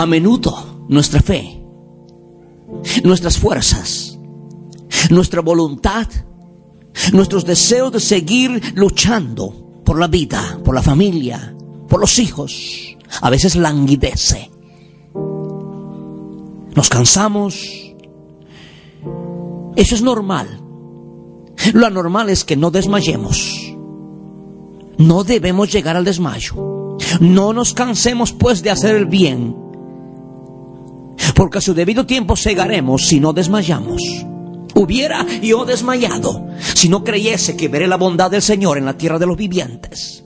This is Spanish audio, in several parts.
A menudo nuestra fe, nuestras fuerzas, nuestra voluntad, nuestros deseos de seguir luchando por la vida, por la familia, por los hijos, a veces languidece. Nos cansamos. Eso es normal. Lo anormal es que no desmayemos. No debemos llegar al desmayo. No nos cansemos pues de hacer el bien. Porque a su debido tiempo cegaremos si no desmayamos. Hubiera yo desmayado si no creyese que veré la bondad del Señor en la tierra de los vivientes.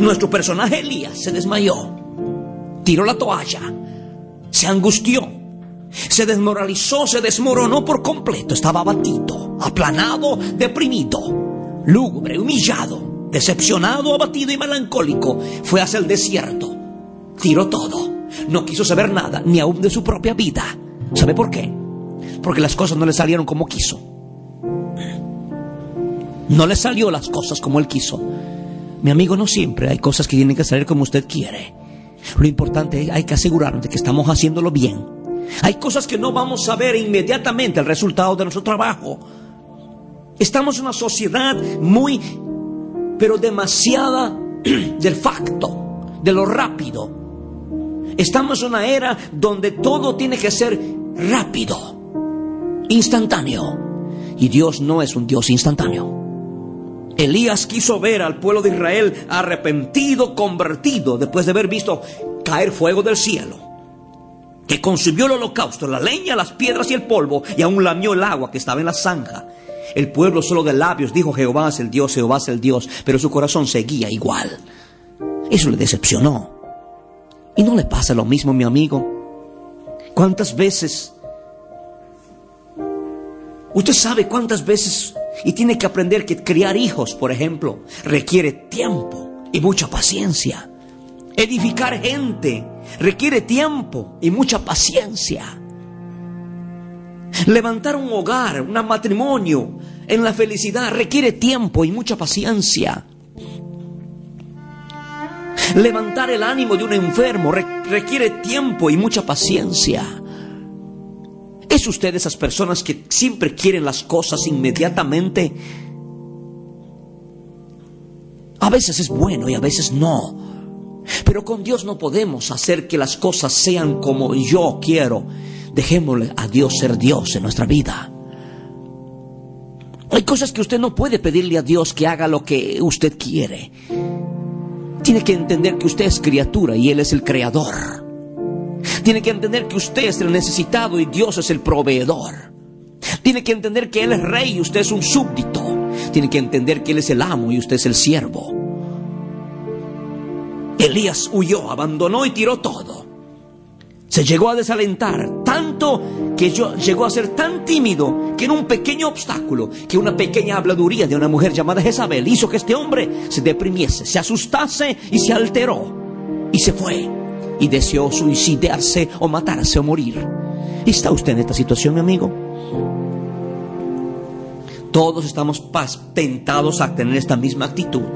Nuestro personaje Elías se desmayó, tiró la toalla, se angustió, se desmoralizó, se desmoronó por completo, estaba abatido, aplanado, deprimido, lúgubre, humillado, decepcionado, abatido y melancólico. Fue hacia el desierto, tiró todo, no quiso saber nada, ni aún de su propia vida. ¿Sabe por qué? Porque las cosas no le salieron como quiso. No le salió las cosas como él quiso. Mi amigo, no siempre hay cosas que tienen que salir como usted quiere. Lo importante es hay que asegurarnos de que estamos haciéndolo bien. Hay cosas que no vamos a ver inmediatamente el resultado de nuestro trabajo. Estamos en una sociedad muy, pero demasiada del facto, de lo rápido. Estamos en una era donde todo tiene que ser rápido, instantáneo. Y Dios no es un Dios instantáneo. Elías quiso ver al pueblo de Israel arrepentido, convertido, después de haber visto caer fuego del cielo, que consumió el holocausto, la leña, las piedras y el polvo, y aún lamió el agua que estaba en la zanja. El pueblo solo de labios dijo Jehová es el Dios, Jehová es el Dios, pero su corazón seguía igual. Eso le decepcionó. ¿Y no le pasa lo mismo, mi amigo? ¿Cuántas veces? Usted sabe cuántas veces y tiene que aprender que criar hijos, por ejemplo, requiere tiempo y mucha paciencia. Edificar gente requiere tiempo y mucha paciencia. Levantar un hogar, un matrimonio en la felicidad requiere tiempo y mucha paciencia. Levantar el ánimo de un enfermo requiere tiempo y mucha paciencia. ¿Es usted de esas personas que siempre quieren las cosas inmediatamente? A veces es bueno y a veces no. Pero con Dios no podemos hacer que las cosas sean como yo quiero. Dejémosle a Dios ser Dios en nuestra vida. Hay cosas que usted no puede pedirle a Dios que haga lo que usted quiere. Tiene que entender que usted es criatura y Él es el creador. Tiene que entender que usted es el necesitado y Dios es el proveedor. Tiene que entender que Él es rey y usted es un súbdito. Tiene que entender que Él es el amo y usted es el siervo. Elías huyó, abandonó y tiró todo. Se llegó a desalentar tanto que llegó a ser tan tímido que en un pequeño obstáculo, que una pequeña habladuría de una mujer llamada Jezabel hizo que este hombre se deprimiese, se asustase y se alteró. Y se fue y deseó suicidarse o matarse o morir. ¿Está usted en esta situación, mi amigo? Todos estamos tentados a tener esta misma actitud.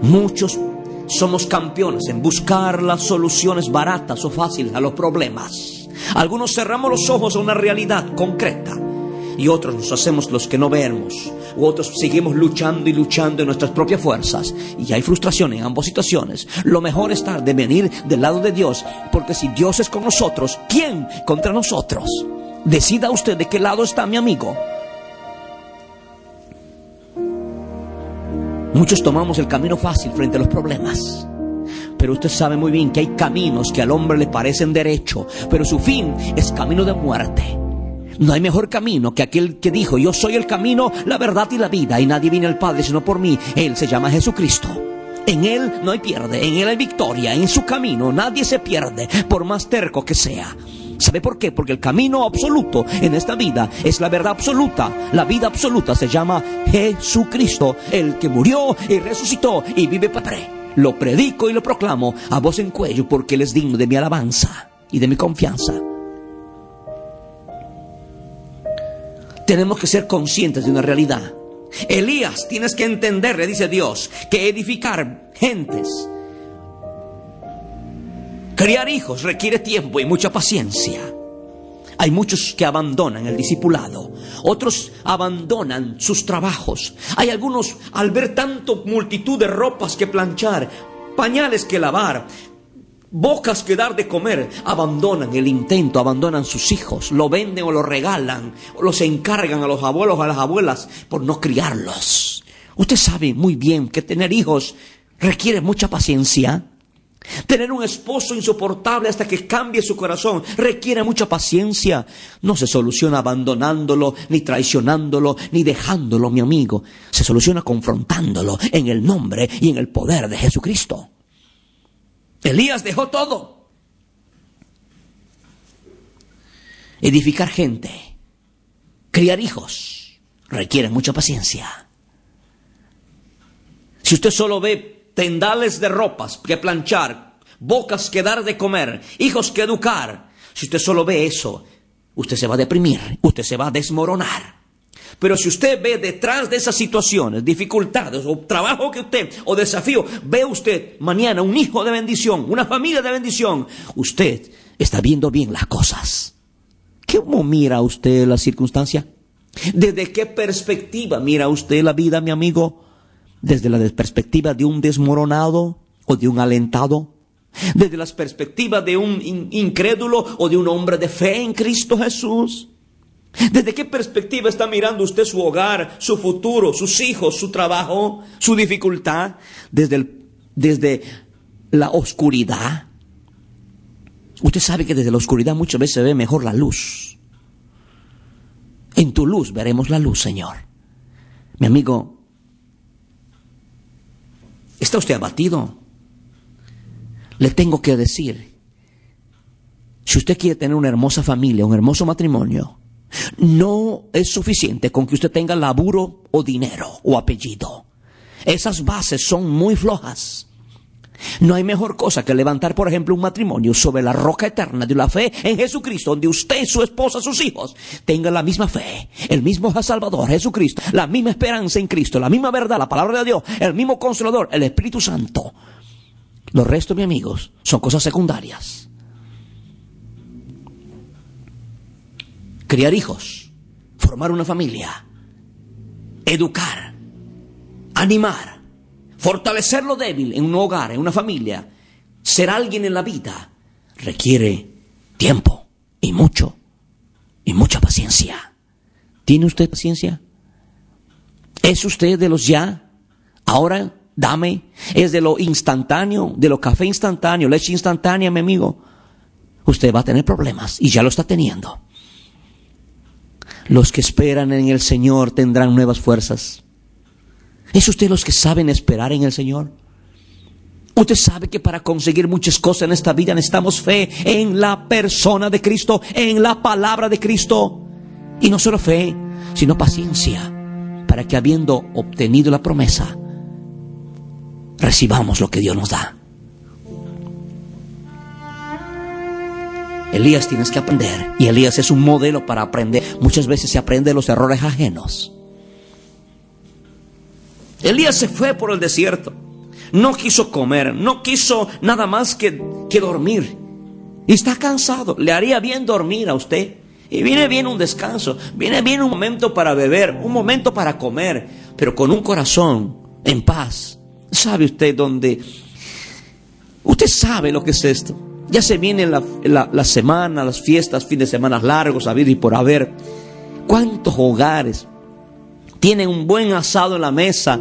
Muchos somos campeones en buscar las soluciones baratas o fáciles a los problemas. Algunos cerramos los ojos a una realidad concreta y otros nos hacemos los que no vemos, u otros seguimos luchando y luchando en nuestras propias fuerzas. Y hay frustración en ambas situaciones. Lo mejor está de venir del lado de Dios, porque si Dios es con nosotros, ¿quién contra nosotros? Decida usted de qué lado está mi amigo. Muchos tomamos el camino fácil frente a los problemas. Pero usted sabe muy bien que hay caminos que al hombre le parecen derecho, pero su fin es camino de muerte. No hay mejor camino que aquel que dijo, yo soy el camino, la verdad y la vida, y nadie viene al Padre sino por mí. Él se llama Jesucristo. En Él no hay pierde, en Él hay victoria, en su camino nadie se pierde, por más terco que sea. ¿Sabe por qué? Porque el camino absoluto en esta vida es la verdad absoluta. La vida absoluta se llama Jesucristo, el que murió y resucitó y vive para Lo predico y lo proclamo a voz en cuello porque Él es digno de mi alabanza y de mi confianza. Tenemos que ser conscientes de una realidad. Elías, tienes que entender, le dice Dios, que edificar gentes, criar hijos requiere tiempo y mucha paciencia. Hay muchos que abandonan el discipulado, otros abandonan sus trabajos. Hay algunos al ver tanto multitud de ropas que planchar, pañales que lavar, bocas que dar de comer, abandonan el intento, abandonan sus hijos, lo venden o lo regalan, o los encargan a los abuelos, a las abuelas, por no criarlos. Usted sabe muy bien que tener hijos requiere mucha paciencia. Tener un esposo insoportable hasta que cambie su corazón requiere mucha paciencia. No se soluciona abandonándolo, ni traicionándolo, ni dejándolo, mi amigo. Se soluciona confrontándolo en el nombre y en el poder de Jesucristo. Elías dejó todo. Edificar gente, criar hijos, requiere mucha paciencia. Si usted solo ve tendales de ropas que planchar, bocas que dar de comer, hijos que educar, si usted solo ve eso, usted se va a deprimir, usted se va a desmoronar. Pero si usted ve detrás de esas situaciones, dificultades o trabajo que usted o desafío, ve usted mañana un hijo de bendición, una familia de bendición, usted está viendo bien las cosas. ¿Cómo mira usted la circunstancia? ¿Desde qué perspectiva mira usted la vida, mi amigo? ¿Desde la perspectiva de un desmoronado o de un alentado? ¿Desde la perspectiva de un incrédulo o de un hombre de fe en Cristo Jesús? ¿Desde qué perspectiva está mirando usted su hogar, su futuro, sus hijos, su trabajo, su dificultad? Desde, desde la oscuridad. Usted sabe que desde la oscuridad muchas veces se ve mejor la luz. En tu luz veremos la luz, Señor. Mi amigo, ¿está usted abatido? Le tengo que decir, si usted quiere tener una hermosa familia, un hermoso matrimonio, no es suficiente con que usted tenga laburo o dinero o apellido. Esas bases son muy flojas. No hay mejor cosa que levantar, por ejemplo, un matrimonio sobre la roca eterna de la fe en Jesucristo, donde usted, su esposa, sus hijos tengan la misma fe, el mismo Salvador, Jesucristo, la misma esperanza en Cristo, la misma verdad, la palabra de Dios, el mismo consolador, el Espíritu Santo. Los restos, mis amigos, son cosas secundarias. criar hijos, formar una familia, educar, animar, fortalecer lo débil en un hogar, en una familia, ser alguien en la vida, requiere tiempo y mucho, y mucha paciencia. ¿Tiene usted paciencia? ¿Es usted de los ya? Ahora, dame. ¿Es de lo instantáneo, de lo café instantáneo, leche instantánea, mi amigo? Usted va a tener problemas y ya lo está teniendo. Los que esperan en el Señor tendrán nuevas fuerzas. ¿Es usted los que saben esperar en el Señor? Usted sabe que para conseguir muchas cosas en esta vida necesitamos fe en la persona de Cristo, en la palabra de Cristo. Y no solo fe, sino paciencia, para que habiendo obtenido la promesa, recibamos lo que Dios nos da. Elías tienes que aprender. Y Elías es un modelo para aprender. Muchas veces se aprende los errores ajenos. Elías se fue por el desierto. No quiso comer, no quiso nada más que, que dormir. Y está cansado. Le haría bien dormir a usted. Y viene bien un descanso. Viene bien un momento para beber, un momento para comer. Pero con un corazón en paz. ¿Sabe usted dónde? Usted sabe lo que es esto. Ya se viene la, semana, las fiestas, fines de semana largos, a y por haber. ¿Cuántos hogares tienen un buen asado en la mesa?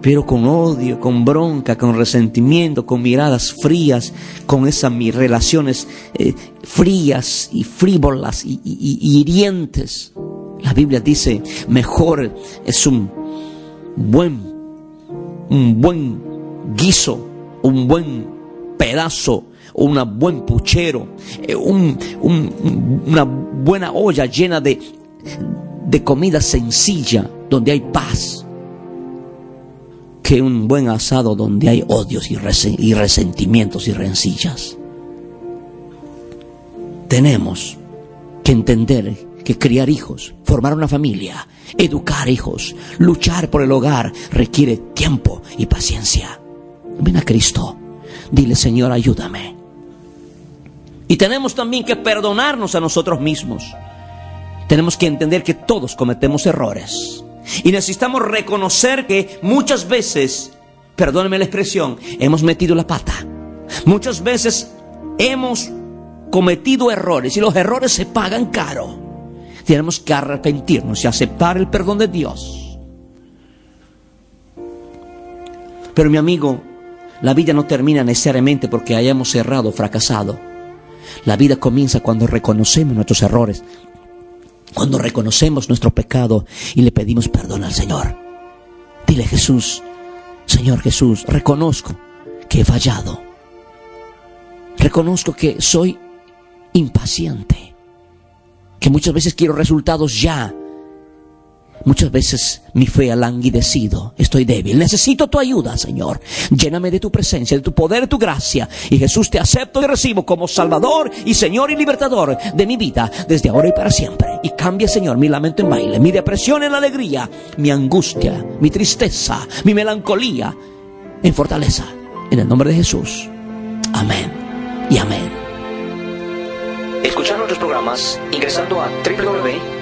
pero con odio, con bronca, con resentimiento, con miradas frías, con esas relaciones eh, frías y frívolas y, hirientes. La Biblia dice, mejor es un buen, un buen guiso, un buen pedazo, un buen puchero, eh, una buena olla llena de, de comida sencilla donde hay paz, que un buen asado donde hay odios y, resentimientos y rencillas. Tenemos que entender que criar hijos, formar una familia, educar hijos, luchar por el hogar requiere tiempo y paciencia. Ven a Cristo. Dile, Señor, ayúdame. Y tenemos también que perdonarnos a nosotros mismos. Tenemos que entender que todos cometemos errores. Y necesitamos reconocer que muchas veces, perdóneme la expresión, hemos metido la pata. Muchas veces hemos cometido errores y los errores se pagan caro. Tenemos que arrepentirnos y aceptar el perdón de Dios. Pero mi amigo, la vida no termina necesariamente porque hayamos cerrado o fracasado. La vida comienza cuando reconocemos nuestros errores, cuando reconocemos nuestro pecado y le pedimos perdón al Señor. Dile Jesús, Señor Jesús, reconozco que he fallado. Reconozco que soy impaciente, que muchas veces quiero resultados ya Muchas veces mi fe ha languidecido, estoy débil. Necesito tu ayuda, Señor. Lléname de tu presencia, de tu poder, de tu gracia. Y Jesús te acepto y recibo como Salvador y Señor y Libertador de mi vida desde ahora y para siempre. Y cambia, Señor, mi lamento en baile, mi depresión en alegría, mi angustia, mi tristeza, mi melancolía en fortaleza. En el nombre de Jesús. Amén y amén. Escuchar nuestros programas ingresando a www